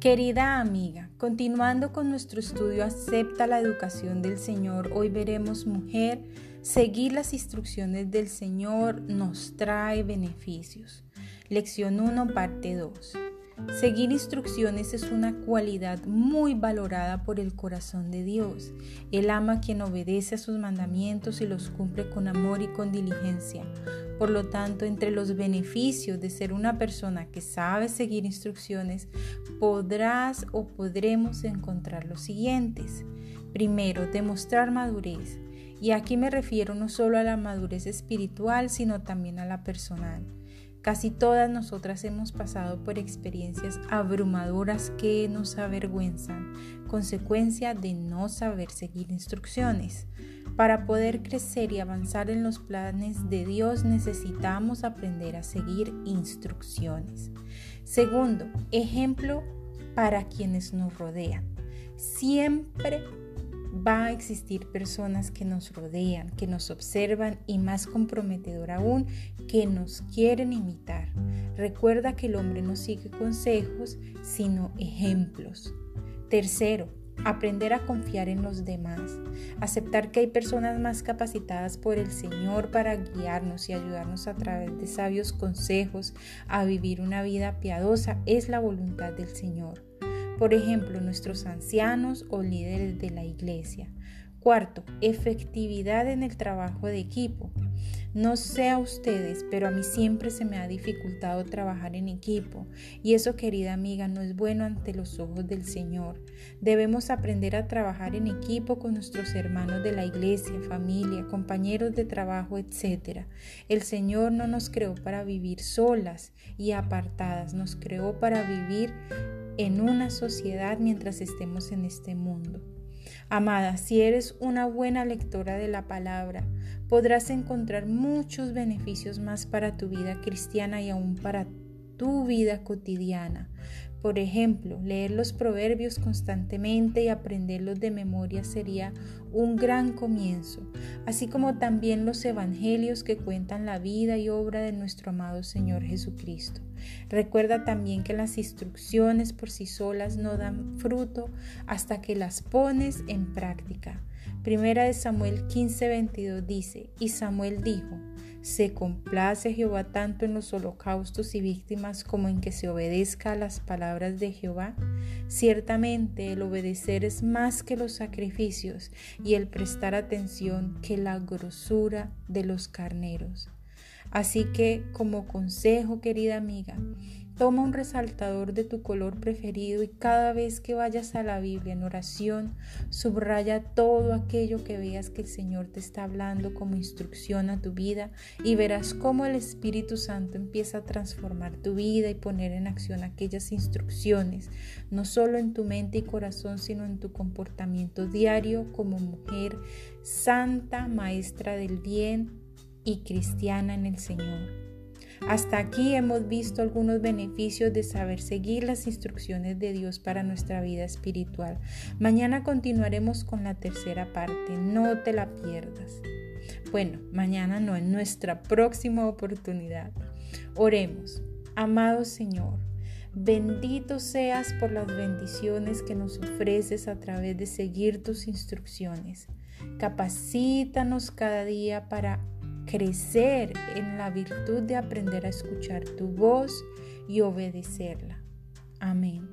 Querida amiga, continuando con nuestro estudio Acepta la educación del Señor, hoy veremos mujer, seguir las instrucciones del Señor nos trae beneficios. Lección 1, parte 2. Seguir instrucciones es una cualidad muy valorada por el corazón de Dios. Él ama a quien obedece a sus mandamientos y los cumple con amor y con diligencia. Por lo tanto, entre los beneficios de ser una persona que sabe seguir instrucciones, podrás o podremos encontrar los siguientes. Primero, demostrar madurez. Y aquí me refiero no solo a la madurez espiritual, sino también a la personal. Casi todas nosotras hemos pasado por experiencias abrumadoras que nos avergüenzan, consecuencia de no saber seguir instrucciones. Para poder crecer y avanzar en los planes de Dios necesitamos aprender a seguir instrucciones. Segundo, ejemplo para quienes nos rodean. Siempre va a existir personas que nos rodean, que nos observan y más comprometedor aún, que nos quieren imitar. Recuerda que el hombre no sigue consejos, sino ejemplos. Tercero, aprender a confiar en los demás, aceptar que hay personas más capacitadas por el Señor para guiarnos y ayudarnos a través de sabios consejos a vivir una vida piadosa es la voluntad del Señor por ejemplo, nuestros ancianos o líderes de la iglesia. Cuarto, efectividad en el trabajo de equipo. No sé a ustedes, pero a mí siempre se me ha dificultado trabajar en equipo y eso, querida amiga, no es bueno ante los ojos del Señor. Debemos aprender a trabajar en equipo con nuestros hermanos de la iglesia, familia, compañeros de trabajo, etc. El Señor no nos creó para vivir solas y apartadas, nos creó para vivir en una sociedad mientras estemos en este mundo. Amada, si eres una buena lectora de la palabra, podrás encontrar muchos beneficios más para tu vida cristiana y aún para tu vida cotidiana. Por ejemplo, leer los proverbios constantemente y aprenderlos de memoria sería un gran comienzo, así como también los evangelios que cuentan la vida y obra de nuestro amado Señor Jesucristo. Recuerda también que las instrucciones por sí solas no dan fruto hasta que las pones en práctica. Primera de Samuel 15:22 dice, y Samuel dijo, se complace Jehová tanto en los holocaustos y víctimas como en que se obedezca a las palabras de Jehová. Ciertamente el obedecer es más que los sacrificios y el prestar atención que la grosura de los carneros. Así que como consejo, querida amiga, Toma un resaltador de tu color preferido y cada vez que vayas a la Biblia en oración, subraya todo aquello que veas que el Señor te está hablando como instrucción a tu vida y verás cómo el Espíritu Santo empieza a transformar tu vida y poner en acción aquellas instrucciones, no solo en tu mente y corazón, sino en tu comportamiento diario como mujer santa, maestra del bien y cristiana en el Señor. Hasta aquí hemos visto algunos beneficios de saber seguir las instrucciones de Dios para nuestra vida espiritual. Mañana continuaremos con la tercera parte, no te la pierdas. Bueno, mañana no, en nuestra próxima oportunidad. Oremos. Amado Señor, bendito seas por las bendiciones que nos ofreces a través de seguir tus instrucciones. Capacítanos cada día para crecer en la virtud de aprender a escuchar tu voz y obedecerla. Amén.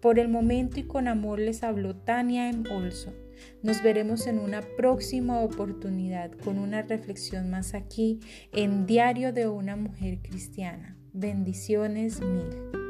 Por el momento y con amor les habló Tania en Olson. Nos veremos en una próxima oportunidad con una reflexión más aquí en Diario de una Mujer Cristiana. Bendiciones mil.